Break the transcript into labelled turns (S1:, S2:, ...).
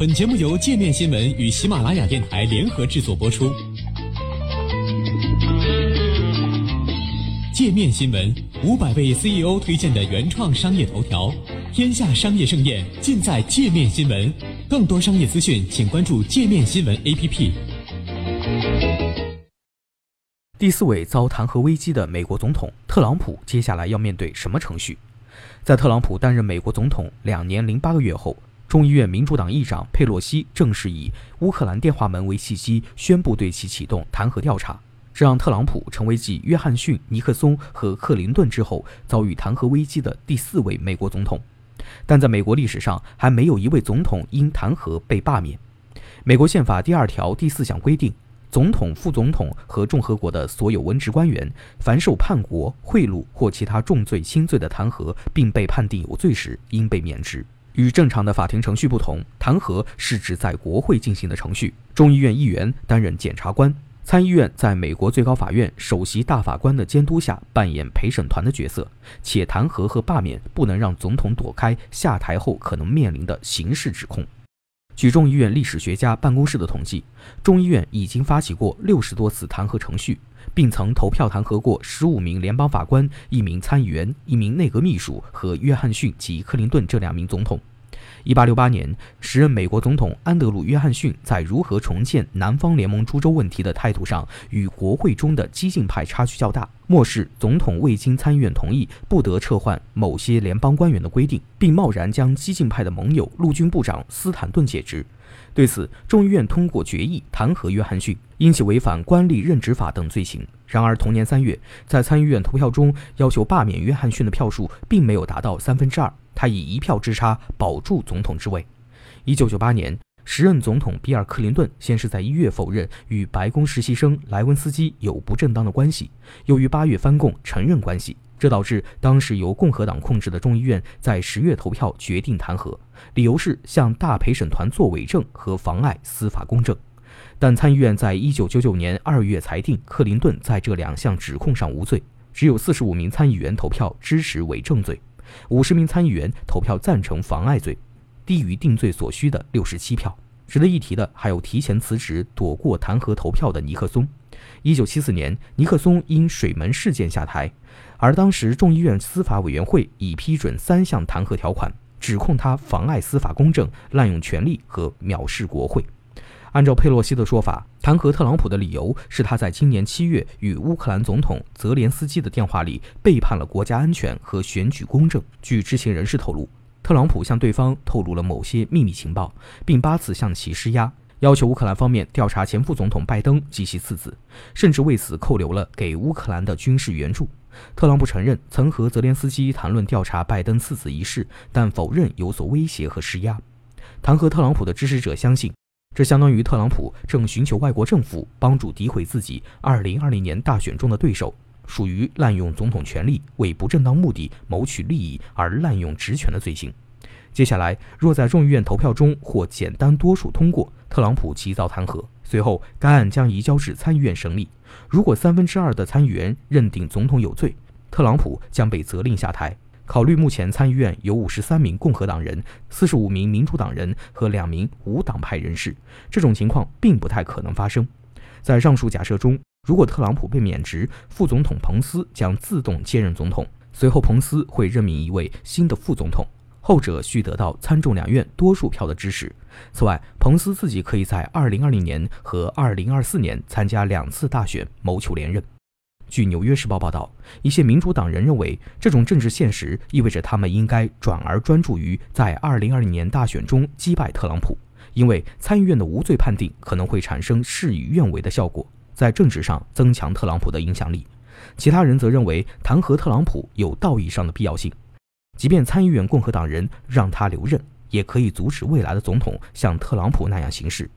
S1: 本节目由界面新闻与喜马拉雅电台联合制作播出。界面新闻五百位 CEO 推荐的原创商业头条，天下商业盛宴尽在界面新闻。更多商业资讯，请关注界面新闻 APP。
S2: 第四位遭弹劾危机的美国总统特朗普，接下来要面对什么程序？在特朗普担任美国总统两年零八个月后。众议院民主党议长佩洛西正式以乌克兰电话门为契机，宣布对其启动弹劾调查，这让特朗普成为继约翰逊、尼克松和克林顿之后遭遇弹劾危机的第四位美国总统。但在美国历史上，还没有一位总统因弹劾被罢免。美国宪法第二条第四项规定，总统、副总统和共和国的所有文职官员，凡受叛国、贿赂或其他重罪轻罪的弹劾，并被判定有罪时，应被免职。与正常的法庭程序不同，弹劾是指在国会进行的程序。众议院议员担任检察官，参议院在美国最高法院首席大法官的监督下扮演陪审团的角色。且弹劾和罢免不能让总统躲开下台后可能面临的刑事指控。据众议院历史学家办公室的统计，众议院已经发起过六十多次弹劾程序。并曾投票弹劾过十五名联邦法官、一名参议员、一名内阁秘书和约翰逊及克林顿这两名总统。一八六八年，时任美国总统安德鲁·约翰逊在如何重建南方联盟诸州问题的态度上，与国会中的激进派差距较大，漠视总统未经参议院同意不得撤换某些联邦官员的规定，并贸然将激进派的盟友陆军部长斯坦顿解职。对此，众议院通过决议弹劾约翰逊，因其违反官吏任职法等罪行。然而，同年三月，在参议院投票中要求罢免约翰逊的票数并没有达到三分之二，他以一票之差保住总统之位。一九九八年，时任总统比尔·克林顿先是在一月否认与白宫实习生莱文斯基有不正当的关系，又于八月翻供承认关系。这导致当时由共和党控制的众议院在十月投票决定弹劾，理由是向大陪审团作伪证和妨碍司法公正。但参议院在一九九九年二月裁定克林顿在这两项指控上无罪，只有四十五名参议员投票支持伪证罪，五十名参议员投票赞成妨碍罪，低于定罪所需的六十七票。值得一提的还有提前辞职躲过弹劾投票的尼克松。一九七四年，尼克松因水门事件下台。而当时众议院司法委员会已批准三项弹劾条款，指控他妨碍司法公正、滥用权力和藐视国会。按照佩洛西的说法，弹劾特朗普的理由是他在今年七月与乌克兰总统泽连斯基的电话里背叛了国家安全和选举公正。据知情人士透露，特朗普向对方透露了某些秘密情报，并八次向其施压。要求乌克兰方面调查前副总统拜登及其次子，甚至为此扣留了给乌克兰的军事援助。特朗普承认曾和泽连斯基谈论调查拜登次子一事，但否认有所威胁和施压。弹劾特朗普的支持者相信，这相当于特朗普正寻求外国政府帮助诋毁自己2020年大选中的对手，属于滥用总统权力为不正当目的谋取利益而滥用职权的罪行。接下来，若在众议院投票中或简单多数通过，特朗普即遭弹劾。随后，该案将移交至参议院审理。如果三分之二的参议员认定总统有罪，特朗普将被责令下台。考虑目前参议院有五十三名共和党人、四十五名民主党人和两名无党派人士，这种情况并不太可能发生。在上述假设中，如果特朗普被免职，副总统彭斯将自动接任总统，随后彭斯会任命一位新的副总统。后者需得到参众两院多数票的支持。此外，彭斯自己可以在2020年和2024年参加两次大选，谋求连任。据《纽约时报》报道，一些民主党人认为，这种政治现实意味着他们应该转而专注于在2020年大选中击败特朗普，因为参议院的无罪判定可能会产生事与愿违的效果，在政治上增强特朗普的影响力。其他人则认为，弹劾特朗普有道义上的必要性。即便参议院共和党人让他留任，也可以阻止未来的总统像特朗普那样行事。